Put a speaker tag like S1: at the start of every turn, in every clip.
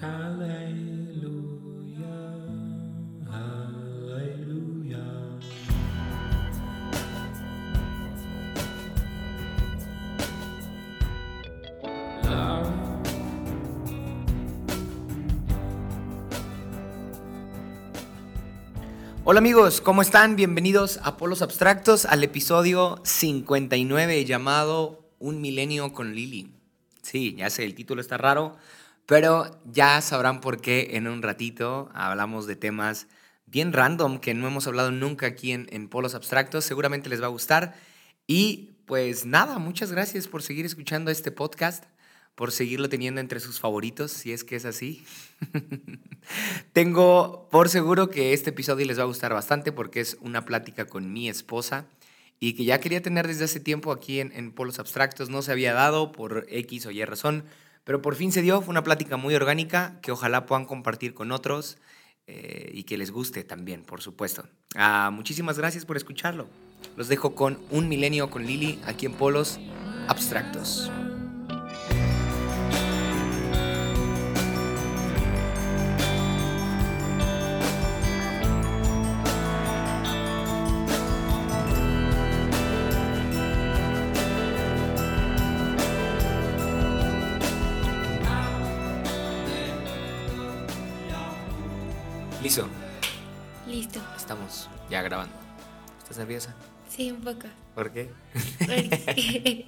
S1: Hola amigos, ¿cómo están? Bienvenidos a Polos Abstractos al episodio 59 llamado Un milenio con Lili. Sí, ya sé, el título está raro, pero ya sabrán por qué en un ratito hablamos de temas bien random que no hemos hablado nunca aquí en, en Polos Abstractos. Seguramente les va a gustar. Y pues nada, muchas gracias por seguir escuchando este podcast por seguirlo teniendo entre sus favoritos, si es que es así. Tengo por seguro que este episodio les va a gustar bastante porque es una plática con mi esposa y que ya quería tener desde hace tiempo aquí en, Polos Abstractos. No se había dado por X o Y razón, pero por fin se dio. Fue una plática muy orgánica que ojalá puedan compartir con otros eh, y que les guste también, por supuesto. Ah, muchísimas gracias por escucharlo. Los dejo con Un Milenio con Lili aquí en Polos Abstractos. Estamos ya grabando. ¿Estás nerviosa?
S2: Sí, un poco.
S1: ¿Por qué?
S2: Porque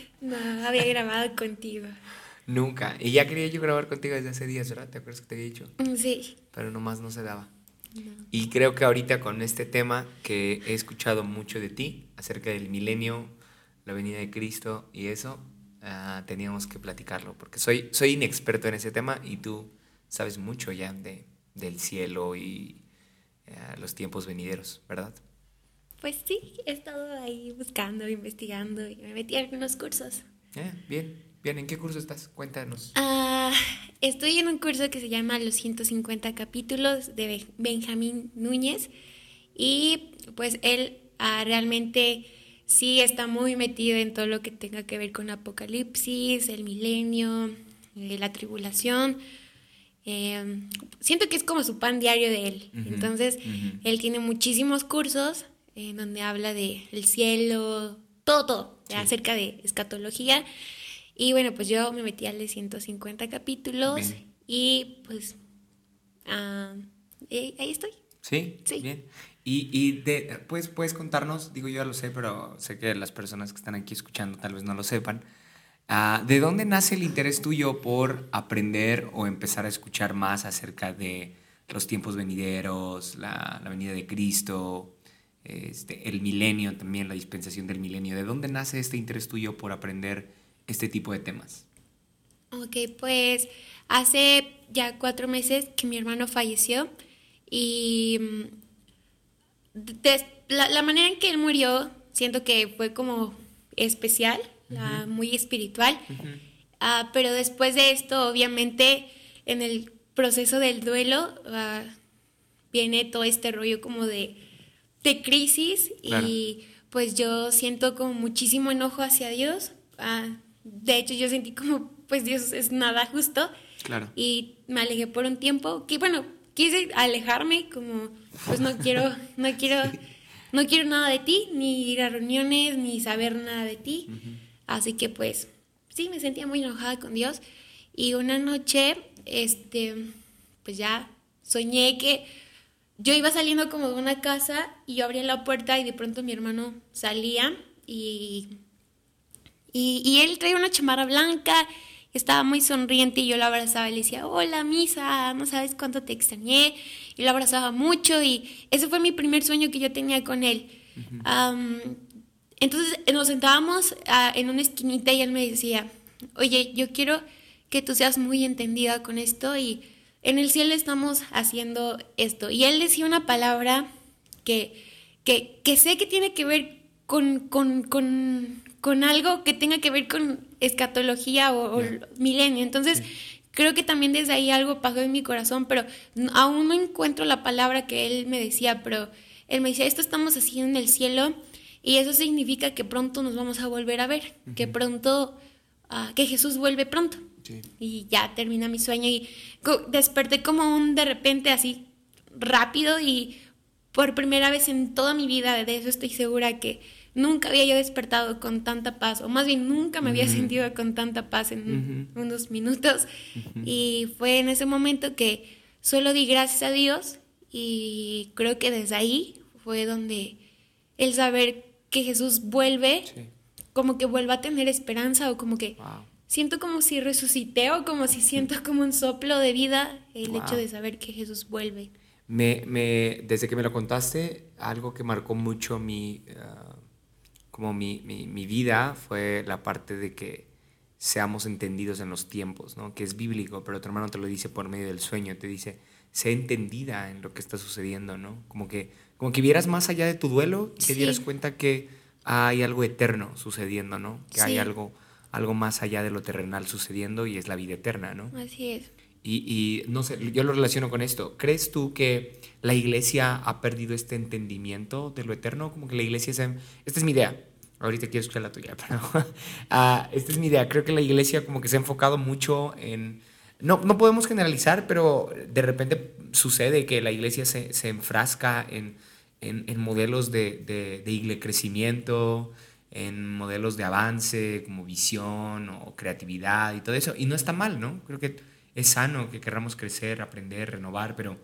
S2: no había grabado contigo.
S1: Nunca. Y ya quería yo grabar contigo desde hace días, ¿verdad? ¿Te acuerdas que te había dicho?
S2: Mm, sí.
S1: Pero nomás no se daba. Y creo que ahorita con este tema que he escuchado mucho de ti acerca del milenio, la venida de Cristo y eso, ah, teníamos que platicarlo porque soy, soy inexperto en ese tema y tú sabes mucho ya de, del cielo y eh, los tiempos venideros, ¿verdad?
S2: Pues sí, he estado ahí buscando, investigando y me metí a algunos cursos.
S1: Eh, bien, bien. ¿En qué curso estás? Cuéntanos.
S2: Ah, estoy en un curso que se llama Los 150 capítulos de Benjamín Núñez y pues él ah, realmente sí está muy metido en todo lo que tenga que ver con Apocalipsis, el milenio, eh, la tribulación Em, siento que es como su pan diario de él. Entonces, él tiene muchísimos cursos en donde habla de el cielo, todo, todo, acerca de escatología. Y bueno, pues yo me metí al de 150 capítulos y pues ah, ahí estoy.
S1: ¿Sí? Sí. Bien. Y, y de, pues, puedes contarnos, digo yo ya lo sé, pero sé que las personas que están aquí escuchando tal vez no lo sepan. Ah, ¿De dónde nace el interés tuyo por aprender o empezar a escuchar más acerca de los tiempos venideros, la, venida de Cristo, este, el milenio también, la dispensación del milenio? ¿De dónde nace este interés tuyo por aprender este tipo de temas?
S2: Ok, pues hace ya cuatro meses que mi hermano falleció y mm, la, la manera en que él murió siento que fue como especial muy espiritual. Ah, pero después de esto, obviamente, en el proceso del duelo, ah, viene todo este rollo como de, de crisis y pues yo siento como muchísimo enojo hacia Dios. Ah, de hecho, yo sentí como, pues Dios es nada justo. Y me alejé por un tiempo, que bueno, quise alejarme como, pues no quiero, no quiero, no quiero nada de ti, ni ir a reuniones, ni saber nada de ti. Así que pues sí, me sentía muy enojada con Dios. Y una noche, este, pues ya soñé que yo iba saliendo como de una casa y yo abría la puerta y de pronto mi hermano salía y, y, él traía una chamarra blanca, estaba muy sonriente y yo lo abrazaba y le decía, hola misa, no sabes cuánto te extrañé. Y lo abrazaba mucho y ese fue mi primer sueño que yo tenía con él. Entonces nos sentábamos ah, en una esquinita y él me decía, oye, yo quiero que tú seas muy entendida con esto y en el cielo estamos haciendo esto. Y él decía una palabra que, que, sé que tiene que ver con, con, algo que tenga que ver con escatología o, milenio. Entonces, creo que también desde ahí algo pasó en mi corazón, pero aún no encuentro la palabra que él me decía, pero él me decía, esto estamos haciendo en el cielo y eso significa que pronto nos vamos a volver a ver, que pronto, ah, que Jesús vuelve pronto. y ya termina mi sueño. Y desperté como un de repente así rápido y por primera vez en toda mi vida, de eso estoy segura que nunca había yo despertado con tanta paz, o más bien nunca me había sentido con tanta paz en unos minutos. Y fue en ese momento que solo di gracias a Dios y creo que desde ahí fue donde el saber que Jesús vuelve, como que vuelva a tener esperanza o como que siento como si resucité o como si siento como un soplo de vida el hecho de saber que Jesús vuelve.
S1: Me, me, desde que me lo contaste, algo que marcó mucho mi, ah, como mi, mi, mi, vida fue la parte de que seamos entendidos en los tiempos, ¿no? que es bíblico, pero tu hermano te lo dice por medio del sueño, te dice, sé entendida en lo que está sucediendo, ¿no? Como que, como que vieras más allá de tu duelo y te dieras cuenta que hay algo eterno sucediendo, ¿no? Que hay algo, algo más allá de lo terrenal sucediendo y es la vida eterna, ¿no?
S2: Así es.
S1: Y, no sé, yo lo relaciono con esto. ¿Crees tú que la iglesia ha perdido este entendimiento de lo eterno? Como que la iglesia se... Esta es mi idea. Ahorita quiero escuchar la tuya, pero uh, esta es mi idea. Creo que la iglesia como que se ha enfocado mucho en... No, no podemos generalizar, pero de repente sucede que la iglesia se, se enfrasca en, en, modelos de, de, de crecimiento, en modelos de avance, como visión o creatividad y todo eso. Y no está mal, ¿no? Creo que es sano que queramos crecer, aprender, renovar, pero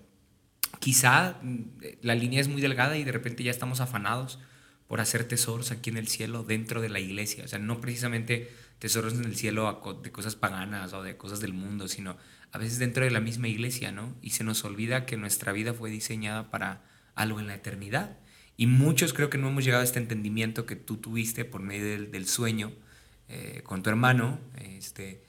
S1: quizá mm, la línea es muy delgada y de repente ya estamos afanados por hacer tesoros aquí en el cielo dentro de la iglesia. O sea, no precisamente tesoros en el cielo de cosas paganas o de cosas del mundo, sino a veces dentro de la misma iglesia, ¿no? Y se nos olvida que nuestra vida fue diseñada para algo en la eternidad. Y muchos creo que no hemos llegado a este entendimiento que tú tuviste por medio del, sueño eh, con tu hermano, este,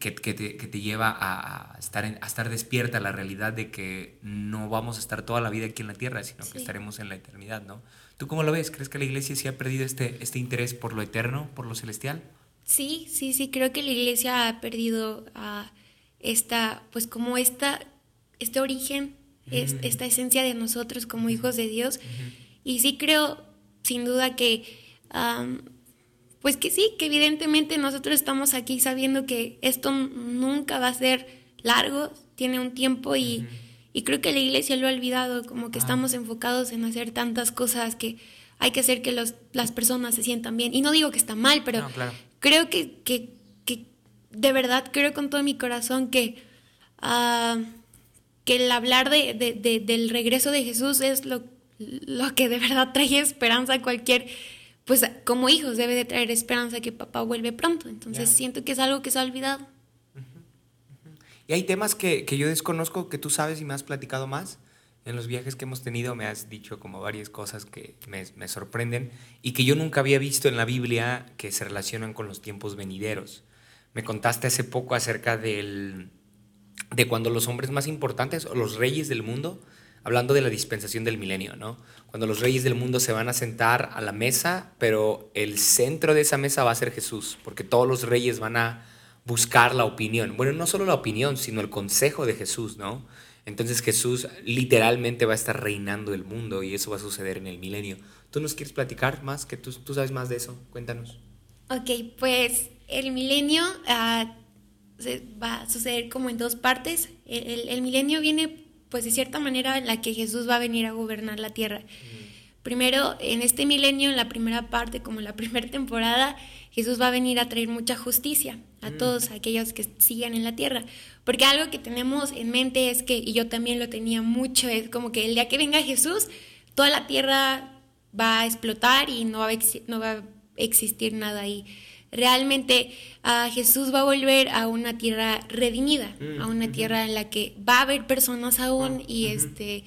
S1: que, que, te, que, te, lleva a, estar a estar despierta a la realidad de que no vamos a estar toda la vida aquí en la tierra, sino que estaremos en la eternidad, ¿no? ¿Tú cómo lo ves? ¿Crees que la iglesia sí ha perdido este, este interés por lo eterno, por lo celestial?
S2: Sí, sí, sí, creo que la iglesia ha perdido uh, esta, pues como esta, este origen, esta esencia de nosotros como hijos de Dios. Y sí creo, sin duda, que... Pues que sí, que evidentemente nosotros estamos aquí sabiendo que esto nunca va a ser largo, tiene un tiempo y, y creo que la iglesia lo ha olvidado, como que ah. estamos enfocados en hacer tantas cosas que hay que hacer que los, las personas se sientan bien. Y no digo que está mal, pero creo que, que, que, de verdad creo con todo mi corazón que, uh, que el hablar de, de, del regreso de Jesús es lo, lo que de verdad trae esperanza a cualquier pues como hijos debe de traer esperanza que papá vuelve pronto. Entonces siento que es algo que se ha olvidado.
S1: Y hay temas que, que, yo desconozco, que tú sabes y me has platicado más. En los viajes que hemos tenido me has dicho como varias cosas que me, sorprenden y que yo nunca había visto en la Biblia que se relacionan con los tiempos venideros. Me contaste hace poco acerca del, de cuando los hombres más importantes o los reyes del mundo hablando de la dispensación del milenio, ¿no? Cuando los reyes del mundo se van a sentar a la mesa, pero el centro de esa mesa va a ser Jesús, porque todos los reyes van a buscar la opinión. Bueno, no solo la opinión, sino el consejo de Jesús, ¿no? Entonces Jesús literalmente va a estar reinando el mundo y eso va a suceder en el milenio. ¿Tú nos quieres platicar más? Que tú, tú sabes más de eso. Cuéntanos.
S2: Ok, pues el milenio uh, va a suceder como en dos partes. El, el milenio viene pues de cierta manera la que Jesús va a venir a gobernar la tierra. Primero, en este milenio, en la primera parte, como en la primera temporada, Jesús va a venir a traer mucha justicia a mm. todos aquellos que sigan en la tierra. Porque algo que tenemos en mente es que, y yo también lo tenía mucho, es como que el día que venga Jesús, toda la tierra va a explotar y no va a, no va a existir nada ahí realmente uh, Jesús va a volver a una tierra redimida, a una tierra en la que va a haber personas aún y este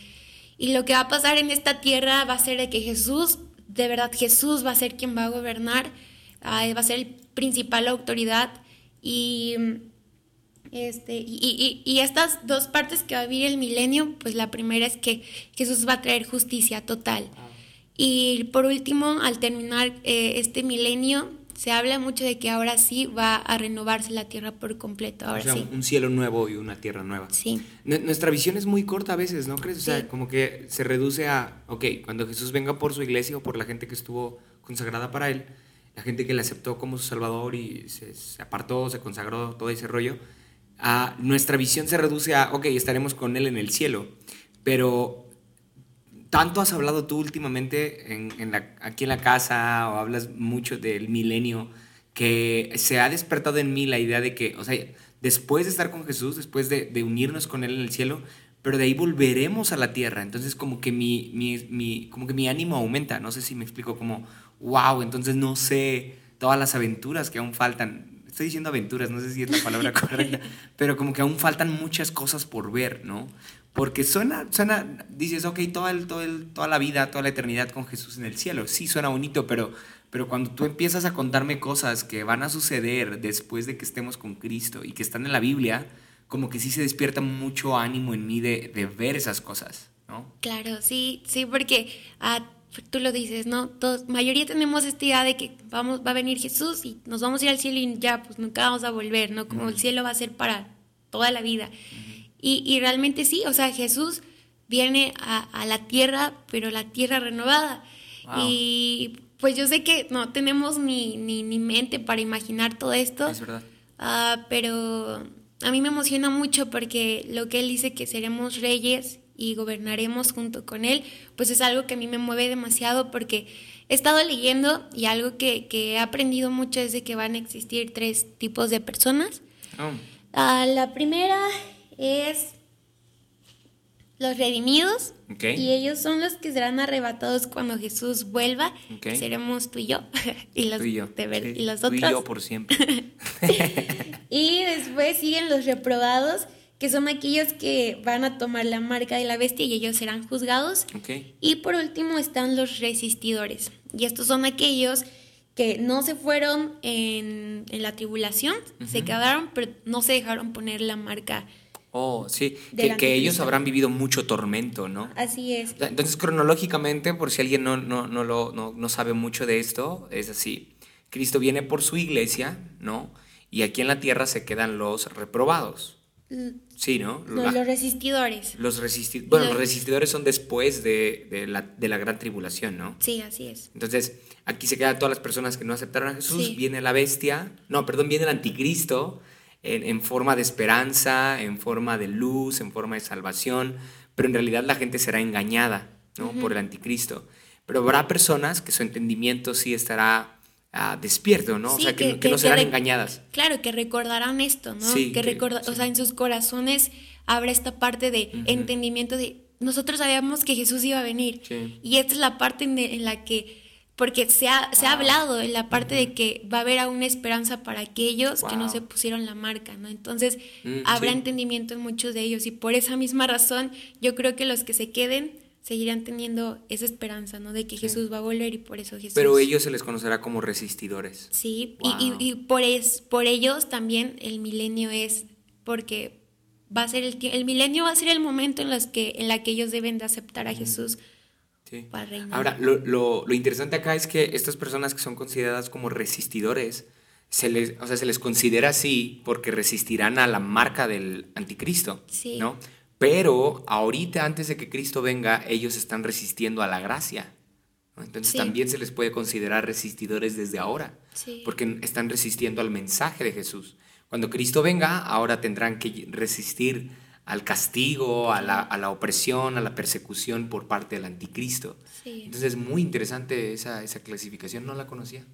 S2: y lo que va a pasar en esta tierra va a ser de que Jesús, de verdad Jesús va a ser quien va a gobernar, ah, va a ser el principal autoridad y este, y, y, estas dos partes que va a vivir el milenio, pues la primera es que Jesús va a traer justicia total. Ah. Y por último, al terminar eh, este milenio, se habla mucho de que ahora sí va a renovarse la tierra por completo. Ahora
S1: o
S2: sí.
S1: un cielo nuevo y una tierra nueva.
S2: Sí.
S1: nuestra visión es muy corta a veces, ¿no crees? O sea, como que se reduce a, ok, cuando Jesús venga por su iglesia o por la gente que estuvo consagrada para él, la gente que le aceptó como su Salvador y se, apartó, se consagró, todo ese rollo, a nuestra visión se reduce a, ok, estaremos con Él en el cielo, pero tanto has hablado tú últimamente en, aquí en la casa o hablas mucho del milenio que se ha despertado en mí la idea de que, o sea, después de estar con Jesús, después de, unirnos con Él en el cielo, pero de ahí volveremos a la tierra. Entonces como que mi, mi, mi, como que mi ánimo aumenta, no sé si me explico, como, wow, entonces no sé todas las aventuras que aún faltan. Estoy diciendo aventuras, no sé si es la palabra correcta, pero como que aún faltan muchas cosas por ver, ¿no? Porque suena, suena, dices, ok, toda, el, todo el, toda la vida, toda la eternidad con Jesús en el cielo. Sí, suena bonito, pero, pero cuando tú empiezas a contarme cosas que van a suceder después de que estemos con Cristo y que están en la Biblia, como que sí se despierta mucho ánimo en mí de, de ver esas cosas, ¿no?
S2: Claro, sí, sí, porque ah, tú lo dices, ¿no? Todos, mayoría tenemos esta idea de que vamos, va a venir Jesús y nos vamos a ir al cielo y ya, pues nunca vamos a volver, ¿no? Como el cielo va a ser para toda la vida. y, y, realmente sí, o sea, Jesús viene a, a la tierra, pero la tierra renovada. Y pues yo sé que no tenemos ni, ni, ni mente para imaginar todo esto.
S1: Es verdad.
S2: Uh, pero a mí me emociona mucho porque lo que él dice que seremos reyes y gobernaremos junto con él, pues es algo que a mí me mueve demasiado porque he estado leyendo y algo que, he aprendido mucho es de que van a existir tres tipos de personas. Oh. Ah, la primera es los redimidos. Y ellos son los que serán arrebatados cuando Jesús vuelva. Seremos tú y yo. y los, y, los otros.
S1: Tú y yo por siempre.
S2: y después siguen los reprobados, que son aquellos que van a tomar la marca de la bestia y ellos serán juzgados. Y por último están los resistidores. Y estos son aquellos que no se fueron en, la tribulación, se quedaron, pero no se dejaron poner la marca
S1: Oh, sí, que, ellos habrán vivido mucho tormento, ¿no?
S2: Así es.
S1: Entonces, cronológicamente, por si alguien no, no, no, lo, no, sabe mucho de esto, es así. Cristo viene por su iglesia, ¿no? Y aquí en la tierra se quedan los reprobados. Sí, ¿no?
S2: los resistidores.
S1: Los resistidores. Bueno, los... resistidores son después de, de, la, de, la, gran tribulación, ¿no?
S2: Sí, así es.
S1: Entonces, aquí se quedan todas las personas que no aceptaron a Jesús. Viene la bestia. No, perdón, viene el anticristo en, forma de esperanza, en forma de luz, en forma de salvación, pero en realidad la gente será engañada ¿no? por el anticristo. Pero habrá personas que su entendimiento sí estará ah, despierto, ¿no? o sea, que, no serán engañadas.
S2: Claro, que recordarán esto, ¿no? que, O sea, en sus corazones habrá esta parte de entendimiento de nosotros sabíamos que Jesús iba a venir. Y esta es la parte en la que porque se ha, se ha hablado en la parte de que va a haber aún esperanza para aquellos que no se pusieron la marca, ¿no? Entonces, mm, habrá entendimiento en muchos de ellos y por esa misma razón yo creo que los que se queden seguirán teniendo esa esperanza, ¿no? De que Jesús va a volver y por eso Jesús...
S1: Pero ellos se les conocerá como resistidores.
S2: Sí, y, y, por, es, por ellos también el milenio es porque va a ser el, el milenio va a ser el momento en, los que, en la que ellos deben de aceptar a Jesús
S1: Ahora, lo, lo, lo, interesante acá es que estas personas que son consideradas como resistidores, se les, o sea, se les considera así porque resistirán a la marca del anticristo, ¿no? Pero ahorita, antes de que Cristo venga, ellos están resistiendo a la gracia. Entonces también se les puede considerar resistidores desde ahora, porque están resistiendo al mensaje de Jesús. Cuando Cristo venga, ahora tendrán que resistir al castigo, a la, a la, opresión, a la persecución por parte del anticristo. Entonces es muy interesante esa, esa, clasificación, no la conocía.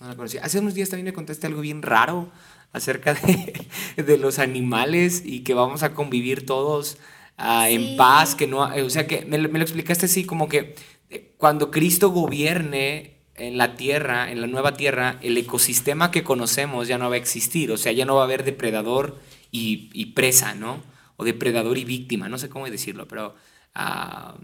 S1: No la conocía. Hace unos días también me contaste algo bien raro acerca de, de los animales y que vamos a convivir todos uh, en paz, que no, o sea que me, me lo explicaste así como que eh, cuando Cristo gobierne en la tierra, en la nueva tierra, el ecosistema que conocemos ya no va a existir, o sea, ya no va a haber depredador y, y presa, ¿no? o depredador y víctima, no sé cómo decirlo, pero ah,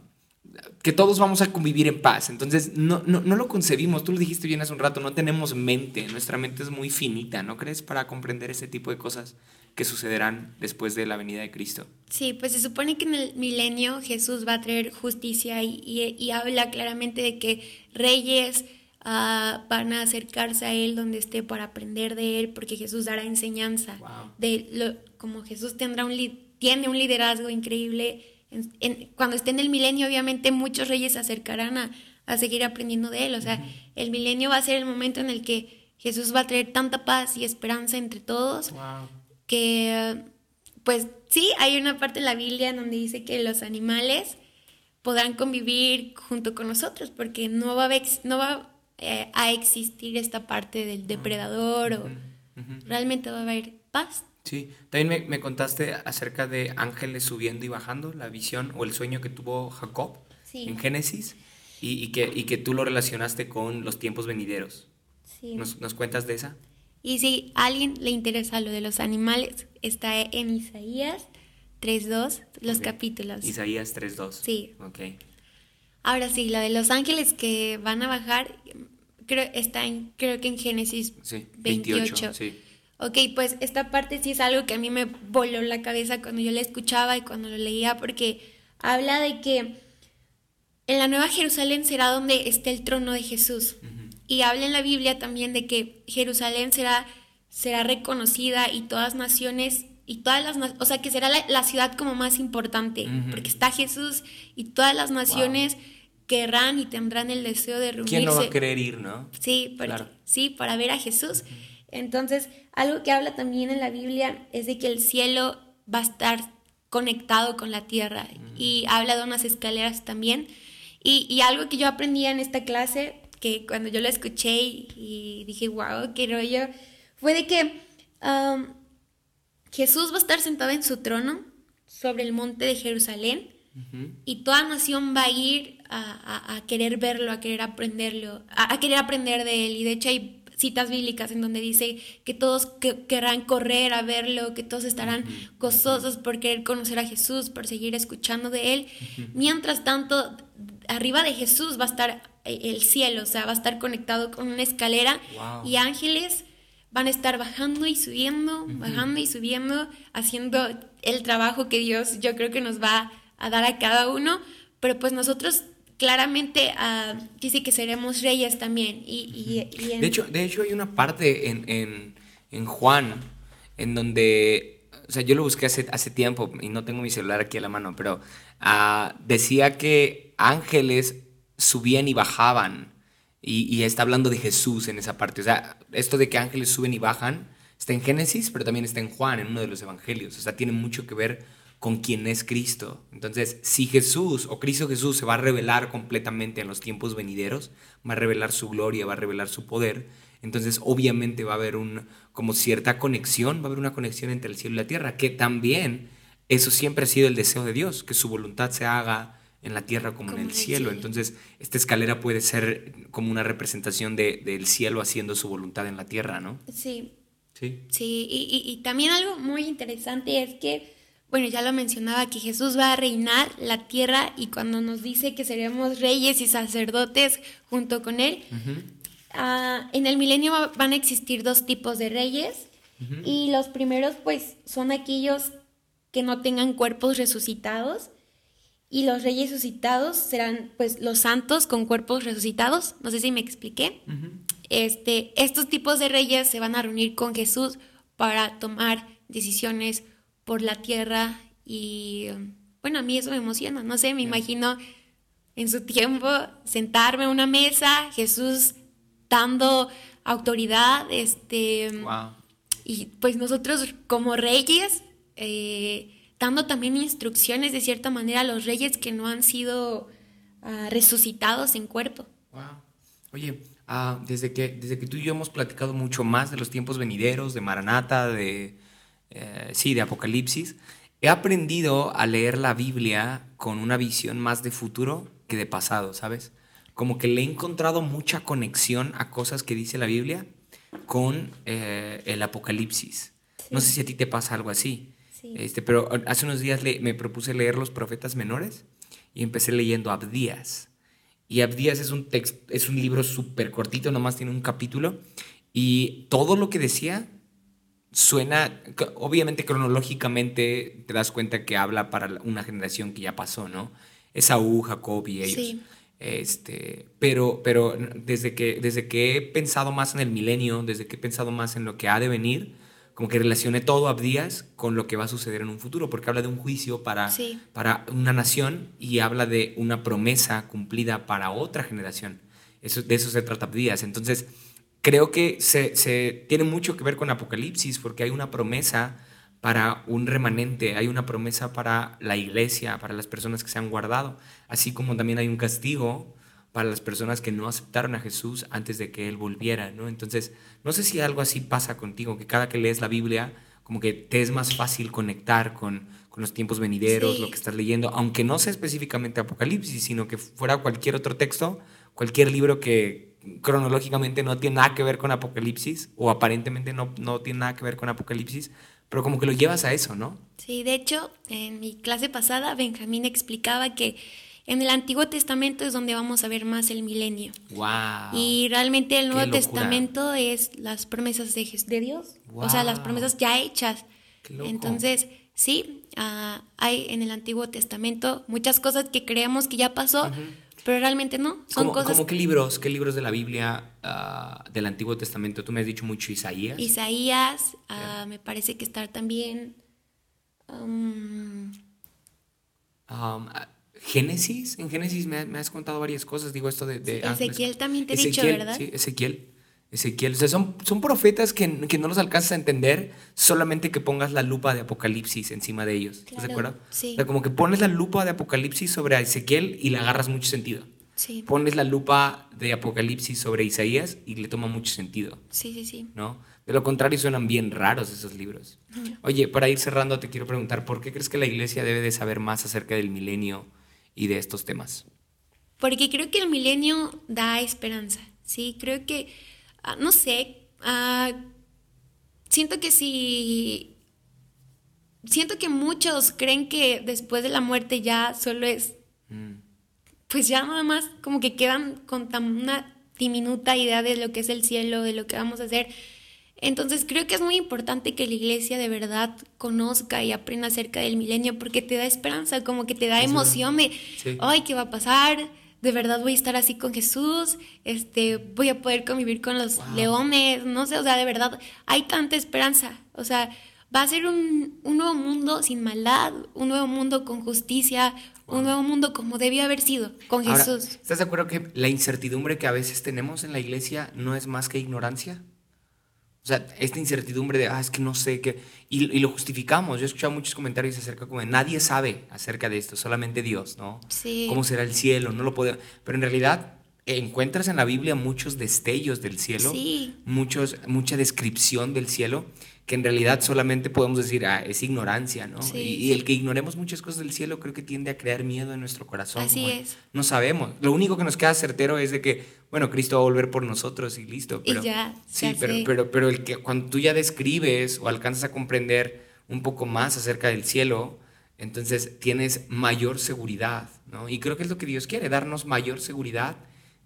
S1: que todos vamos a convivir en paz. Entonces, no, no, no, lo concebimos, tú lo dijiste bien hace un rato, no tenemos mente, nuestra mente es muy finita, ¿no crees? Para comprender ese tipo de cosas que sucederán después de la venida de Cristo.
S2: Sí, pues se supone que en el milenio Jesús va a traer justicia y, y, habla claramente de que reyes... Ah, van a acercarse a Él donde esté para aprender de Él, porque Jesús dará enseñanza. De lo, como Jesús tendrá un, tiene un liderazgo increíble. Cuando esté en el milenio, obviamente muchos reyes se acercarán a, a seguir aprendiendo de Él. O sea, el milenio va a ser el momento en el que Jesús va a traer tanta paz y esperanza entre todos que, pues sí, hay una parte en la Biblia donde dice que los animales podrán convivir junto con nosotros porque no va a, no va, eh, a existir esta parte del depredador o realmente va a haber paz.
S1: Sí, también me, contaste acerca de ángeles subiendo y bajando, la visión o el sueño que tuvo Jacob en Génesis y, que, y que tú lo relacionaste con los tiempos venideros. Sí. ¿Nos, cuentas de esa?
S2: Y si a alguien le interesa lo de los animales, está en Isaías 3.2, los capítulos.
S1: Isaías 3.2.
S2: Sí.
S1: Ok.
S2: Ahora sí, lo de los ángeles que van a bajar, creo, está en, creo que en Génesis 28. sí. Ok, pues esta parte sí es algo que a mí me voló la cabeza cuando yo la escuchaba y cuando lo leía, porque habla de que en la Nueva Jerusalén será donde esté el trono de Jesús. Y habla en la Biblia también de que Jerusalén será, será reconocida y todas naciones, y todas las, o sea, que será la, ciudad como más importante, porque está Jesús y todas las naciones querrán y tendrán el deseo de reunirse.
S1: ¿Quién no va a querer ir, no?
S2: Sí, sí para ver a Jesús. Entonces, algo que habla también en la Biblia es de que el cielo va a estar conectado con la tierra y habla de unas escaleras también. Y, algo que yo aprendí en esta clase, que cuando yo lo escuché y, dije, wow, qué rollo, fue de que um, Jesús va a estar sentado en su trono sobre el monte de Jerusalén y toda nación va a ir a, querer verlo, a querer aprenderlo, a, a, querer aprender de él. Y de hecho hay citas bíblicas en donde dice que todos querrán correr a verlo, que todos estarán gozosos por querer conocer a Jesús, por seguir escuchando de Él. Mientras tanto, arriba de Jesús va a estar eh, el cielo, o sea, va a estar conectado con una escalera y ángeles van a estar bajando y subiendo, bajando y subiendo, haciendo el trabajo que Dios yo creo que nos va a dar a cada uno, pero pues nosotros claramente uh, dice que seremos reyes también. Y,
S1: de, hecho, de hecho, hay una parte en, Juan en donde, o sea, yo lo busqué hace, hace tiempo y no tengo mi celular aquí a la mano, pero uh, decía que ángeles subían y bajaban. Y, y, está hablando de Jesús en esa parte. O sea, esto de que ángeles suben y bajan está en Génesis, pero también está en Juan, en uno de los evangelios. O sea, tiene mucho que ver con quien es Cristo. Entonces, si Jesús o Cristo Jesús se va a revelar completamente en los tiempos venideros, va a revelar su gloria, va a revelar su poder, entonces obviamente va a haber un, como cierta conexión, va a haber una conexión entre el cielo y la tierra, que también eso siempre ha sido el deseo de Dios, que su voluntad se haga en la tierra como, en el cielo. Entonces, esta escalera puede ser como una representación de, del cielo haciendo su voluntad en la tierra, ¿no?
S2: Sí.
S1: Sí.
S2: Sí, y, y también algo muy interesante es que bueno, ya lo mencionaba, que Jesús va a reinar la tierra y cuando nos dice que seremos reyes y sacerdotes junto con Él, ah, en el milenio van a existir dos tipos de reyes y los primeros pues son aquellos que no tengan cuerpos resucitados y los reyes resucitados serán pues los santos con cuerpos resucitados, no sé si me expliqué. este, estos tipos de reyes se van a reunir con Jesús para tomar decisiones por la tierra y bueno, a mí eso me emociona, no sé, me imagino en su tiempo sentarme a una mesa, Jesús dando autoridad, este, y pues nosotros como reyes, eh, dando también instrucciones de cierta manera a los reyes que no han sido ah, resucitados en cuerpo.
S1: Oye, ah, desde, que, desde que tú y yo hemos platicado mucho más de los tiempos venideros, de Maranata, de eh, sí, de Apocalipsis, he aprendido a leer la Biblia con una visión más de futuro que de pasado, ¿sabes? Como que le he encontrado mucha conexión a cosas que dice la Biblia con eh, el Apocalipsis. No sé si a ti te pasa algo así. Este, pero hace unos días me propuse leer los profetas menores y empecé leyendo Abdías. Y Abdías es un, es un libro súper cortito, nomás tiene un capítulo. Y todo lo que decía suena, obviamente cronológicamente te das cuenta que habla para una generación que ya pasó, ¿no? Esaú, Jacob y ellos. Sí. Este, pero, pero desde, que, desde que he pensado más en el milenio, desde que he pensado más en lo que ha de venir, como que relacione todo Abdías con lo que va a suceder en un futuro, porque habla de un juicio para, para una nación y habla de una promesa cumplida para otra generación. Eso, de eso se trata Abdías. Entonces, creo que se, se tiene mucho que ver con Apocalipsis, porque hay una promesa para un remanente, hay una promesa para la iglesia, para las personas que se han guardado, así como también hay un castigo para las personas que no aceptaron a Jesús antes de que Él volviera, ¿no? Entonces, no sé si algo así pasa contigo, que cada que lees la Biblia, como que te es más fácil conectar con, con los tiempos venideros, lo que estás leyendo, aunque no sea específicamente Apocalipsis, sino que fuera cualquier otro texto, cualquier libro que cronológicamente no tiene nada que ver con Apocalipsis, o aparentemente no, no tiene nada que ver con Apocalipsis, pero como que lo llevas a eso, ¿no?
S2: Sí, de hecho, en mi clase pasada, Benjamín explicaba que en el Antiguo Testamento es donde vamos a ver más el milenio.
S1: Wow.
S2: Y realmente el Nuevo Testamento es las promesas de, de Dios, o sea, las promesas ya hechas. Entonces, sí, ah, hay en el Antiguo Testamento muchas cosas que creemos que ya pasó, pero realmente no. Son
S1: ¿Cómo,
S2: cosas.
S1: ¿Cómo qué libros, qué libros de la Biblia ah, del Antiguo Testamento? Tú me has dicho mucho Isaías.
S2: Isaías, ah, me parece que está también.
S1: Um, um, Génesis, en Génesis me, has contado varias cosas, digo esto de... de
S2: Ezequiel también te he dicho, ¿verdad?
S1: Sí, Ezequiel. Ezequiel. O sea, son, son profetas que, que, no los alcanzas a entender solamente que pongas la lupa de Apocalipsis encima de ellos. ¿Estás de acuerdo?
S2: Sí.
S1: O sea, como que pones la lupa de Apocalipsis sobre Ezequiel y le agarras mucho sentido.
S2: Sí.
S1: Pones la lupa de Apocalipsis sobre Isaías y le toma mucho sentido.
S2: Sí, sí, sí.
S1: ¿No? De lo contrario, suenan bien raros esos libros. Oye, para ir cerrando, te quiero preguntar, ¿por qué crees que la iglesia debe de saber más acerca del milenio? y de estos temas?
S2: Porque creo que el milenio da esperanza, ¿sí? Creo que, ah, no sé, ah, siento que si... Siento que muchos creen que después de la muerte ya solo es... Mm. Pues ya nada más como que quedan con tan una diminuta idea de lo que es el cielo, de lo que vamos a hacer. Entonces creo que es muy importante que la iglesia de verdad conozca y aprenda acerca del milenio porque te da esperanza, como que te da emoción de, ay, ¿qué va a pasar? De verdad voy a estar así con Jesús, este, voy a poder convivir con los leones, no sé, o sea, de verdad hay tanta esperanza, o sea, va a ser un, nuevo mundo sin maldad, un nuevo mundo con justicia, un nuevo mundo como debió haber sido con Jesús.
S1: ¿Estás de acuerdo que la incertidumbre que a veces tenemos en la iglesia no es más que ignorancia? Sea, esta incertidumbre de, ah, es que no sé qué, y, lo justificamos. Yo he escuchado muchos comentarios acerca como de, nadie sabe acerca de esto, solamente Dios, ¿no?
S2: Sí.
S1: ¿Cómo será el cielo? No lo puede... Pero en realidad encuentras en la Biblia muchos destellos del cielo,
S2: sí.
S1: muchos, mucha descripción del cielo, que en realidad solamente podemos decir, ah, es ignorancia, ¿no? Y, el que ignoremos muchas cosas del cielo creo que tiende a crear miedo en nuestro corazón.
S2: Así es.
S1: No sabemos. Lo único que nos queda certero es de que, bueno, Cristo va a volver por nosotros y listo.
S2: Pero, y ya.
S1: Sí, pero, pero, pero el que cuando tú ya describes o alcanzas a comprender un poco más acerca del cielo, entonces tienes mayor seguridad, ¿no? Y creo que es lo que Dios quiere, darnos mayor seguridad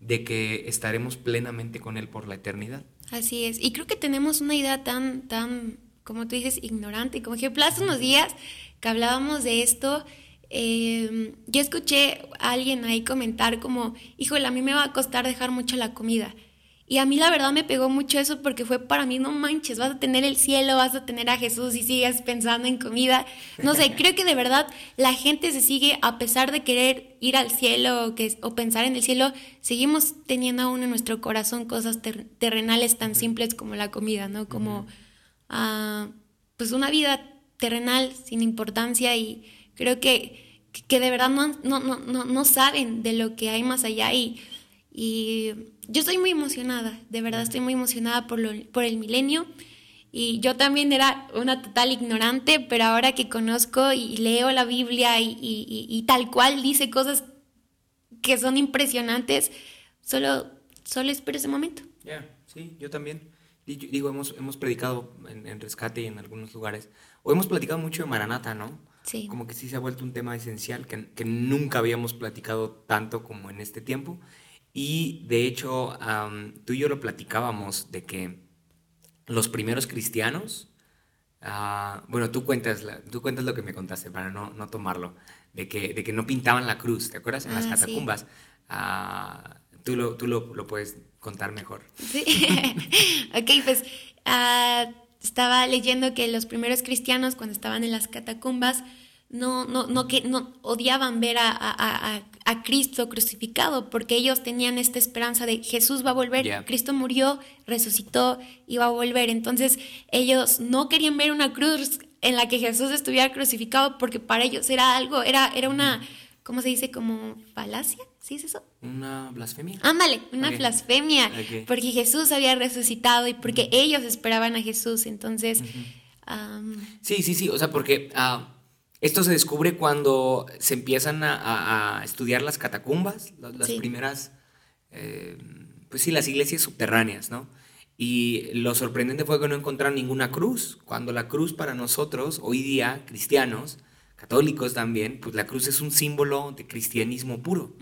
S1: de que estaremos plenamente con Él por la eternidad.
S2: Así es. Y creo que tenemos una idea tan, tan, como tú dices, ignorante. Como ejemplo, hace unos días que hablábamos de esto, eh, yo escuché a alguien ahí comentar como, híjole, a mí me va a costar dejar mucho la comida. Y a mí la verdad me pegó mucho eso porque fue para mí, no manches, vas a tener el cielo, vas a tener a Jesús y sigues pensando en comida. No sé, creo que de verdad la gente se sigue, a pesar de querer ir al cielo o, que, o pensar en el cielo, seguimos teniendo aún en nuestro corazón cosas terrenales tan simples como la comida, ¿no? Como uh, pues una vida terrenal sin importancia y creo que, que de verdad no, no, no, no saben de lo que hay más allá y y yo estoy muy emocionada, de verdad estoy muy emocionada por, lo, por el milenio. Y yo también era una total ignorante, pero ahora que conozco y leo la Biblia y, y, tal cual dice cosas que son impresionantes, solo, solo espero ese momento.
S1: Ya, sí, yo también. Digo, hemos, hemos predicado en, Rescate y en algunos lugares, o hemos platicado mucho de Maranata, ¿no?
S2: Sí.
S1: Como que sí se ha vuelto un tema esencial que, que nunca habíamos platicado tanto como en este tiempo. Y de hecho, tú y yo lo platicábamos de que los primeros cristianos, ah, bueno, tú cuentas, tú cuentas lo que me contaste para no, no tomarlo, de que, de que no pintaban la cruz, ¿te acuerdas? En las ah, catacumbas. Ah, tú lo, tú lo, lo, puedes contar mejor.
S2: Sí. ok, pues estaba leyendo que los primeros cristianos cuando estaban en las catacumbas no, no, no, que, no odiaban ver a, a, a, Cristo crucificado porque ellos tenían esta esperanza de Jesús va a volver, Cristo murió, resucitó y va a volver. Entonces ellos no querían ver una cruz en la que Jesús estuviera crucificado porque para ellos era algo, era, era una, ¿cómo se dice? Como falacia. ¿Sí es eso?
S1: Una blasfemia.
S2: Ándale, una blasfemia. Porque Jesús había resucitado y porque ellos esperaban a Jesús. Entonces.
S1: Sí, sí, sí. O sea, porque ah, esto se descubre cuando se empiezan a, estudiar las catacumbas, las, primeras. Eh, pues sí, las iglesias subterráneas, ¿no? Y lo sorprendente fue que no encontraron ninguna cruz, cuando la cruz para nosotros, hoy día, cristianos, católicos también, pues la cruz es un símbolo de cristianismo puro.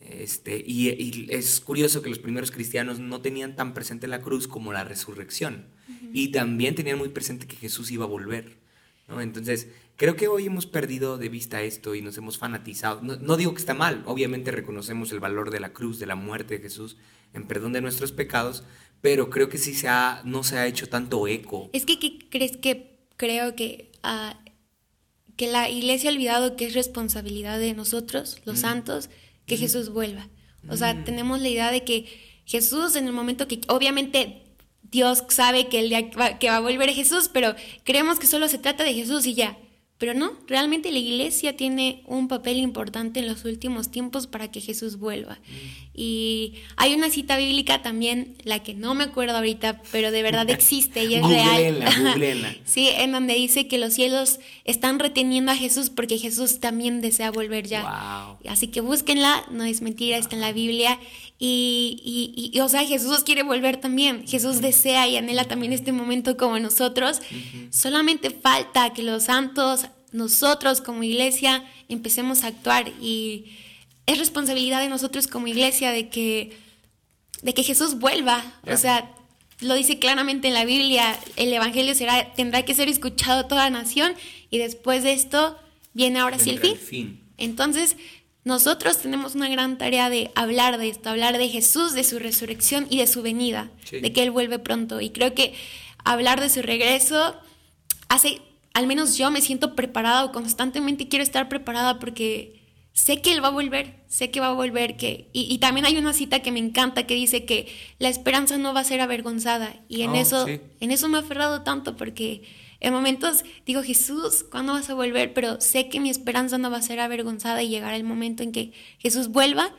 S1: Este, y, es curioso que los primeros cristianos no tenían tan presente la cruz como la resurrección. Y también tenían muy presente que Jesús iba a volver. ¿no? Entonces, creo que hoy hemos perdido de vista esto y nos hemos fanatizado. No, digo que está mal, obviamente reconocemos el valor de la cruz, de la muerte de Jesús en perdón de nuestros pecados, pero creo que sí se ha, no se ha hecho tanto eco.
S2: Es que, ¿qué crees que creo que, uh, que la iglesia ha olvidado que es responsabilidad de nosotros, los santos, que Jesús vuelva. O sea, tenemos la idea de que Jesús en el momento que obviamente Dios sabe que el día que va a volver Jesús, pero creemos que solo se trata de Jesús y ya. Pero no, realmente la iglesia tiene un papel importante en los últimos tiempos para que Jesús vuelva. Mm. Y hay una cita bíblica también, la que no me acuerdo ahorita, pero de verdad existe y es real. sí, en donde dice que los cielos están reteniendo a Jesús porque Jesús también desea volver ya. Así que búsquenla, no es mentira, está en la Biblia. Y, y, o sea, Jesús quiere volver también. Jesús desea y anhela también este momento como nosotros. Solamente falta que los santos, nosotros como iglesia, empecemos a actuar y es responsabilidad de nosotros como iglesia de que, de que Jesús vuelva. O sea, lo dice claramente en la Biblia, el Evangelio será, tendrá que ser escuchado toda nación y después de esto viene ahora sí el fin. Entonces, nosotros tenemos una gran tarea de hablar de esto, hablar de Jesús, de su resurrección y de su venida, de que Él vuelve pronto. Y creo que hablar de su regreso hace, al menos yo me siento preparada o constantemente quiero estar preparada porque sé que Él va a volver, sé que va a volver, que, y, también hay una cita que me encanta que dice que la esperanza no va a ser avergonzada, y en, oh, eso, en eso me he aferrado tanto, porque en momentos digo, Jesús, ¿cuándo vas a volver? Pero sé que mi esperanza no va a ser avergonzada y llegará el momento en que Jesús vuelva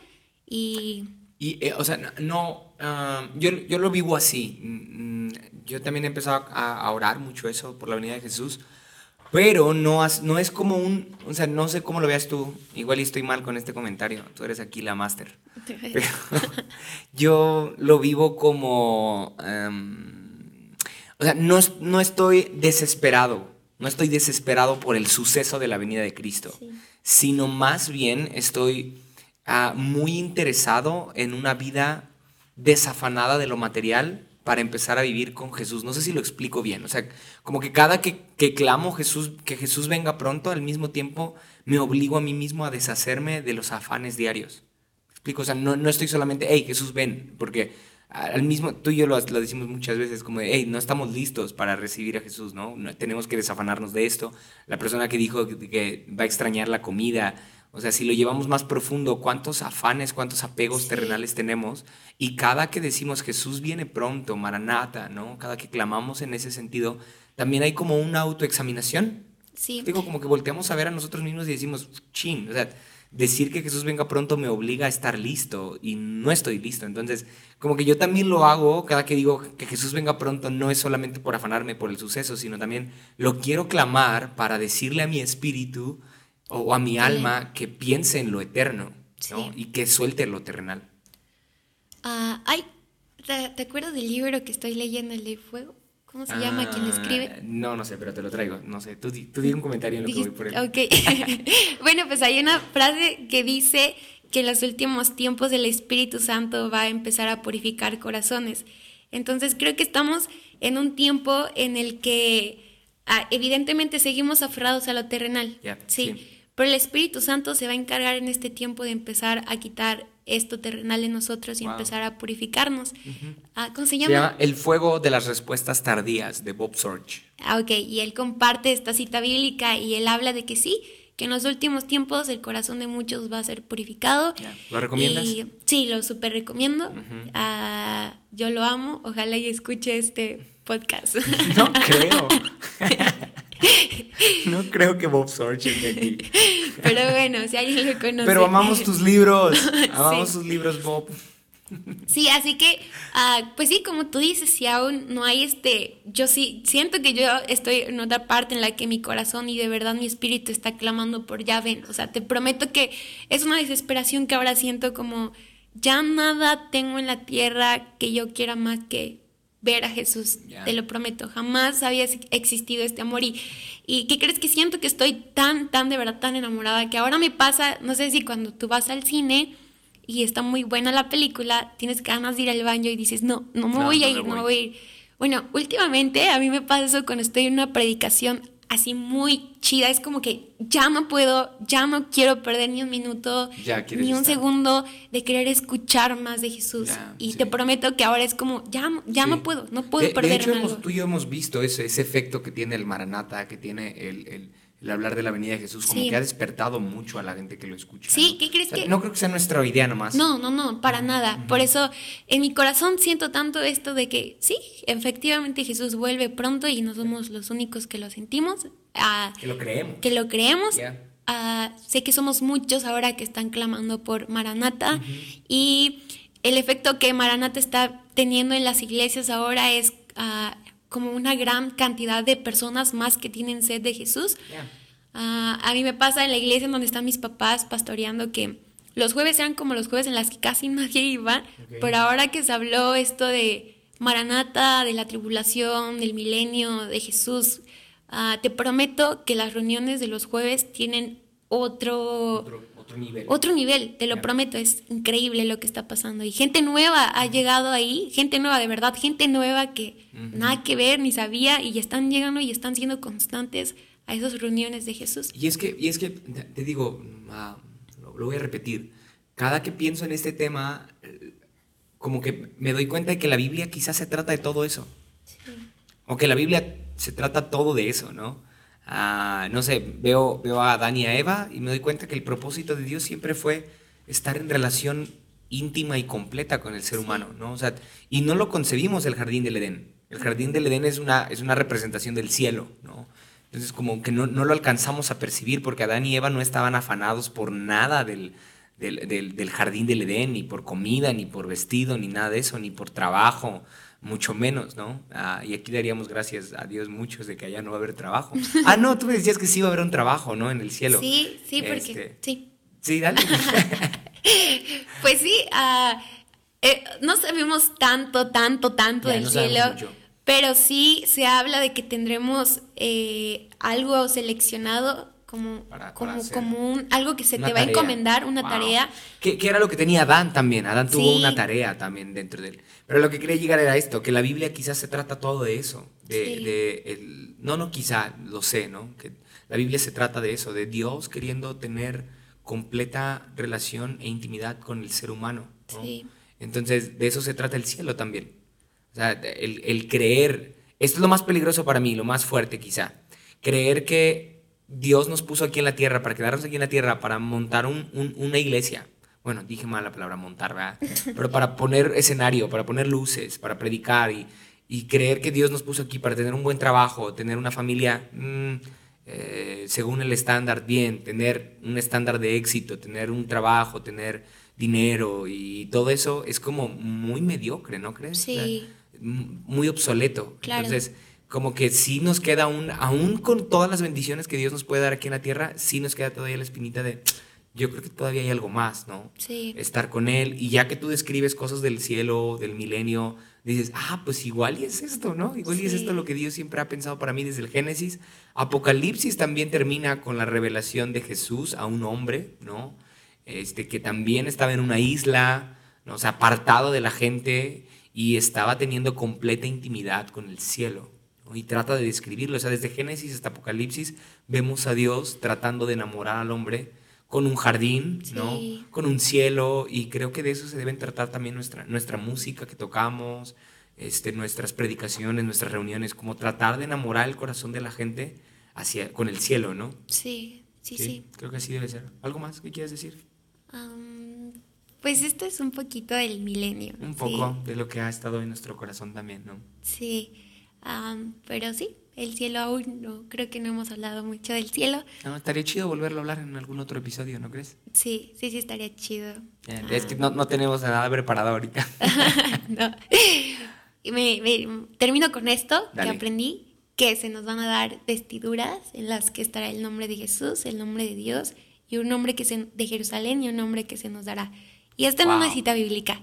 S2: y...
S1: Y, eh, o sea, no, ah, yo, yo, lo vivo así. Mm, mm, yo también he empezado a, a orar mucho eso por la venida de Jesús. Pero no, no es como un, o sea, no sé cómo lo veas tú, igual estoy mal con este comentario, tú eres aquí la máster. yo lo vivo como, em, o sea, no, no estoy desesperado, no estoy desesperado por el suceso de la venida de Cristo, sino más bien estoy ah, muy interesado en una vida desafanada de lo material para empezar a vivir con Jesús. No sé si lo explico bien. O sea, como que cada que, que clamo Jesús, que Jesús venga pronto, al mismo tiempo me obligo a mí mismo a deshacerme de los afanes diarios. explico? O sea, no, no estoy solamente, hey, Jesús ven, porque al mismo, tú y yo lo, lo, decimos muchas veces, como de, hey, no estamos listos para recibir a Jesús, ¿no? Tenemos que desafanarnos de esto. La persona que dijo que va a extrañar la comida, o sea, si lo llevamos más profundo, ¿cuántos afanes, cuántos apegos terrenales tenemos? Y cada que decimos Jesús viene pronto, Maranata, ¿no? Cada que clamamos en ese sentido, también hay como una autoexaminación. Sí. Digo, como que volteamos a ver a nosotros mismos y decimos, chin, o sea, decir que Jesús venga pronto me obliga a estar listo y no estoy listo. Entonces, como que yo también lo hago cada que digo que Jesús venga pronto, no es solamente por afanarme por el suceso, sino también lo quiero clamar para decirle a mi espíritu, o a mi alma que piense en lo eterno y que suelte lo terrenal.
S2: Ah, ay, ¿te, acuerdas del libro que estoy leyendo, El de Fuego? ¿Cómo se llama? ¿Quién lo escribe?
S1: Ah, no, no sé, pero te lo traigo. No sé, tú, tú di un comentario en lo que voy por él.
S2: Ok. bueno, pues hay una frase que dice que en los últimos tiempos el Espíritu Santo va a empezar a purificar corazones. Entonces creo que estamos en un tiempo en el que ah, evidentemente seguimos aferrados a lo terrenal. sí pero el Espíritu Santo se va a encargar en este tiempo de empezar a quitar esto terrenal en nosotros y
S1: Wow.
S2: empezar a purificarnos. Ah, ¿Cómo se
S1: Se
S2: llama?
S1: El fuego de las respuestas tardías de Bob Sorge.
S2: Ah, ok, y él comparte esta cita bíblica y él habla de que sí, que en los últimos tiempos el corazón de muchos va a ser purificado.
S1: ¿Lo recomiendas?
S2: Y, sí, lo súper recomiendo. Ah, yo lo amo, ojalá y escuche este podcast.
S1: No creo. no creo que Bob Sorge esté aquí.
S2: Pero bueno, si alguien lo conoce.
S1: Pero amamos tus libros. Amamos
S2: Sí.
S1: tus libros, Bob.
S2: Sí, así que, ah, pues sí, como tú dices, si aún no hay este, yo sí siento que yo estoy en otra parte en la que mi corazón y de verdad mi espíritu está clamando por ya ven, o sea, te prometo que es una desesperación que ahora siento como ya nada tengo en la tierra que yo quiera más que ver a Jesús, te lo prometo, jamás había existido este amor. Y, y ¿qué crees que siento que estoy tan, tan de verdad tan enamorada que ahora me pasa, no sé si cuando tú vas al cine y está muy buena la película, tienes ganas de ir al baño y dices, no, no me
S1: No,
S2: voy a ir, no me
S1: voy
S2: a ir. Bueno, últimamente a mí me pasa eso cuando estoy en una predicación así muy chida, es como que ya no puedo, ya no quiero perder ni un minuto,
S1: Ya
S2: ni un
S1: estar.
S2: segundo de querer escuchar más de Jesús.
S1: Ya,
S2: y
S1: sí.
S2: te prometo que ahora es como, ya, no- ya
S1: Sí.
S2: no puedo, no puedo
S1: de,
S2: perder
S1: de hecho, hemos- tú y yo hemos visto ese, ese efecto que tiene el Maranata, que tiene el, el- el hablar de la venida de Jesús, como
S2: Sí.
S1: que ha despertado mucho a la gente que lo escucha.
S2: Sí,
S1: ¿no?
S2: ¿qué crees
S1: O sea,
S2: que-
S1: No creo que sea nuestra idea nomás.
S2: No, no, no, para nada. Por eso en mi corazón siento tanto esto de que sí, efectivamente Jesús vuelve pronto y no somos los únicos que lo sentimos, ah,
S1: Que lo creemos.
S2: que lo creemos.
S1: Ya.
S2: Ah, sé que somos muchos ahora que están clamando por Maranata y el efecto que Maranata está teniendo en las iglesias ahora es ah, como una gran cantidad de personas más que tienen sed de Jesús. Ah, a mí me pasa en la iglesia en donde están mis papás pastoreando que los jueves eran como los jueves en las que casi nadie iba, pero ahora que se habló esto de Maranata, de la tribulación, del milenio, de Jesús, ah, te prometo que las reuniones de los jueves tienen otro,
S1: Otro, otro nivel.
S2: otro nivel, te lo
S1: Ya.
S2: prometo, es increíble lo que está pasando. Y gente nueva ha llegado ahí, gente nueva de verdad, gente nueva que nada que ver ni sabía y están llegando y están siendo constantes a esas reuniones de Jesús.
S1: Y es que, y es que te digo, lo, lo voy a repetir, cada que pienso en este tema, eh, como que me doy cuenta de que la Biblia quizás se trata de todo eso. O que la Biblia se trata todo de eso, ¿no? No sé, veo, veo a Adán y a Eva y me doy cuenta que el propósito de Dios siempre fue estar en relación íntima y completa con el ser humano, ¿no? O sea, y no lo concebimos el jardín del Edén. El jardín del Edén es una, es una representación del cielo, ¿no? Entonces como que no, no lo alcanzamos a percibir porque Adán y Eva no estaban afanados por nada del, del, del- del jardín del Edén, ni por comida, ni por vestido, ni nada de eso, ni por trabajo, mucho menos, ¿no? Ah, y aquí daríamos gracias a Dios muchos de que allá no va a haber trabajo. Ah, no, tú me decías que sí va a haber un trabajo, ¿no? En el cielo.
S2: Sí, sí, porque
S1: Este,
S2: sí.
S1: Sí, dale.
S2: Pues sí, eh, no sabemos tanto, tanto, tanto
S1: Ya,
S2: del
S1: no sabemos
S2: cielo,
S1: mucho.
S2: pero sí se habla de que tendremos eh, algo seleccionado como,
S1: Para-
S2: como,
S1: para hacer
S2: como un, algo que se te va a
S1: tarea.
S2: encomendar, una
S1: Wow.
S2: tarea.
S1: Que, que era lo que tenía Adán también. Adán tuvo
S2: Sí.
S1: una tarea también dentro de él. Pero lo que quería llegar era esto, que la Biblia quizás se trata todo de eso. De,
S2: Sí.
S1: de el- no, no quizá, lo sé, ¿no? Que la Biblia se trata de eso, de Dios queriendo tener completa relación e intimidad con el ser humano. ¿no?
S2: Sí.
S1: Entonces, de eso se trata el cielo también. O sea, el, el creer, esto es lo más peligroso para mí, lo más fuerte quizá. Creer que Dios nos puso aquí en la tierra, para quedarnos aquí en la tierra, para montar un- un- una iglesia. Bueno, dije mal la palabra montar, ¿verdad? Pero para poner escenario, para poner luces, para predicar y, y creer que Dios nos puso aquí para tener un buen trabajo, tener una familia mm, eh, según el estándar bien, tener un estándar de éxito, tener un trabajo, tener dinero y todo eso es como muy mediocre, ¿no crees? O sea,
S2: Sí.
S1: muy obsoleto.
S2: Claro.
S1: Entonces, como que sí nos queda un, aún con todas las bendiciones que Dios nos puede dar aquí en la tierra, sí nos queda todavía la espinita de, yo creo que todavía hay algo más, ¿no?
S2: Sí.
S1: Estar con Él. Y ya que tú describes cosas del cielo, del milenio, dices, ah, pues igual y es esto, ¿no? Igual y es esto lo que Dios siempre ha pensado para mí desde el Génesis. Apocalipsis también termina con la revelación de Jesús a un hombre, ¿no? Este, que también estaba en una isla, ¿no? o sea, apartado de la gente y estaba teniendo completa intimidad con el cielo. ¿No? Y trata de describirlo, o sea, desde Génesis hasta Apocalipsis vemos a Dios tratando de enamorar al hombre con un jardín,
S2: Sí.
S1: ¿no? Con un cielo y creo que de eso se deben tratar también nuestra, nuestra música que tocamos, este, nuestras predicaciones, nuestras reuniones, como tratar de enamorar el corazón de la gente hacia, con el cielo, ¿no?
S2: Sí, sí, sí.
S1: Creo que así debe ser. ¿Algo más que quieres decir?
S2: Am, pues esto es un poquito del milenio.
S1: Un
S2: sí.
S1: poco de lo que ha estado en nuestro corazón también, ¿no?
S2: Sí, am, pero sí, el cielo aún no, creo que no hemos hablado mucho del cielo.
S1: No, estaría chido volverlo a hablar en algún otro episodio, ¿no crees?
S2: Sí, sí, sí, estaría chido.
S1: Es que no, no tenemos nada preparado ahorita.
S2: no. Y me, me- termino con esto
S1: Dale.
S2: que aprendí, que se nos van a dar vestiduras en las que estará el nombre de Jesús, el nombre de Dios, y un nombre que se, de Jerusalén y un nombre que se nos dará. Y esta en una cita bíblica.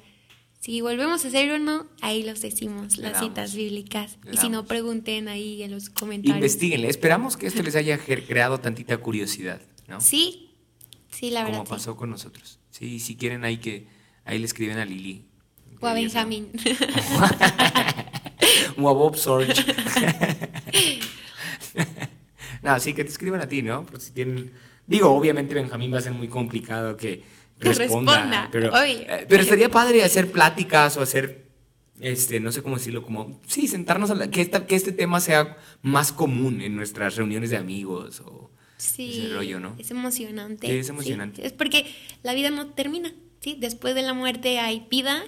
S2: Si volvemos a hacer uno, ahí los decimos, las citas bíblicas. Y si no, pregunten ahí en los comentarios.
S1: Investíguenle. Esperamos que esto les haya creado tantita curiosidad, ¿no?
S2: Sí, sí, la verdad.
S1: Como
S2: sí.
S1: pasó con nosotros. Sí, si quieren ahí que ahí le escriben a Lili.
S2: O a Benjamín.
S1: o a Bob Sorge. no, sí, que te escriban a ti, ¿no? Pues si tienen... Digo, obviamente Benjamín va a ser muy complicado Que responda.
S2: responda,
S1: Pero, eh, pero estaría padre hacer pláticas o hacer, este, no sé cómo decirlo, como, sí, sentarnos a la- que, esta- que este tema sea más común en nuestras reuniones de amigos o
S2: Sí,
S1: ese rollo, ¿no?
S2: es emocionante.
S1: Sí, es emocionante.
S2: Es porque la vida no termina, ¿sí? Después de la muerte hay vida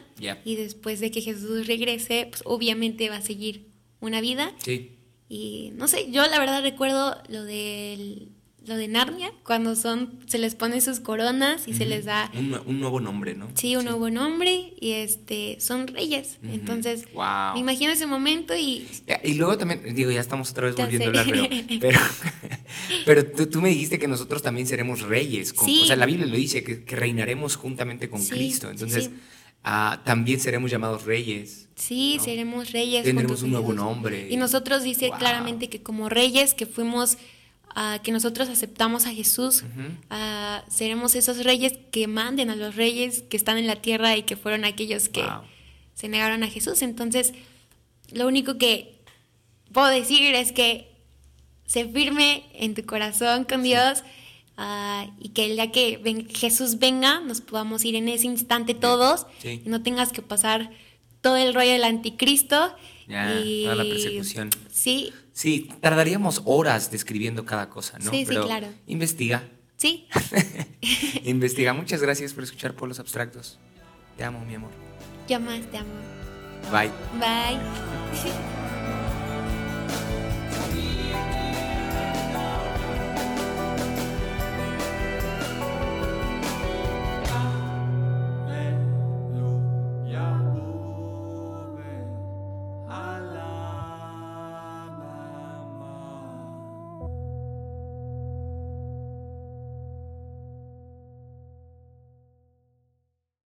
S2: y después de que Jesús regrese, pues obviamente va a seguir una vida.
S1: Sí.
S2: Y no sé, yo la verdad recuerdo lo del lo de Narnia, cuando son se les pone sus coronas y se les da
S1: Un, nue- un nuevo nombre, ¿no?
S2: sí un nuevo nombre y este son reyes. Entonces,
S1: Wow.
S2: me imagino ese momento y
S1: Y luego también, digo, ya estamos otra vez volviendo a hablar, pero, pero, pero tú, tú me dijiste que nosotros también seremos reyes. con-
S2: Sí.
S1: O sea, la Biblia lo dice, que, que reinaremos juntamente con
S2: Sí,
S1: Cristo. Entonces, ah, también seremos llamados reyes.
S2: Sí,
S1: ¿no?
S2: seremos reyes.
S1: Tendremos un nuevo nombre.
S2: Y nosotros dice
S1: Wow.
S2: claramente que como reyes que fuimos, que nosotros aceptamos a Jesús, seremos esos reyes que manden a los reyes que están en la tierra y que fueron aquellos que
S1: Wow.
S2: se negaron a Jesús. Entonces, lo único que puedo decir es que se firme en tu corazón con Dios. ah, y que el día que ven- Jesús venga, nos podamos ir en ese instante todos
S1: Sí.
S2: y no tengas que pasar todo el rollo del anticristo.
S1: Ya,
S2: y,
S1: toda la persecución.
S2: Sí,
S1: Sí, tardaríamos horas describiendo cada cosa, ¿no?
S2: Sí, sí,
S1: Pero
S2: claro.
S1: Investiga.
S2: sí.
S1: investiga. Muchas gracias por escuchar Polos Abstractos. Te amo, mi amor.
S2: Yo más te amo.
S1: Bye.
S2: Bye.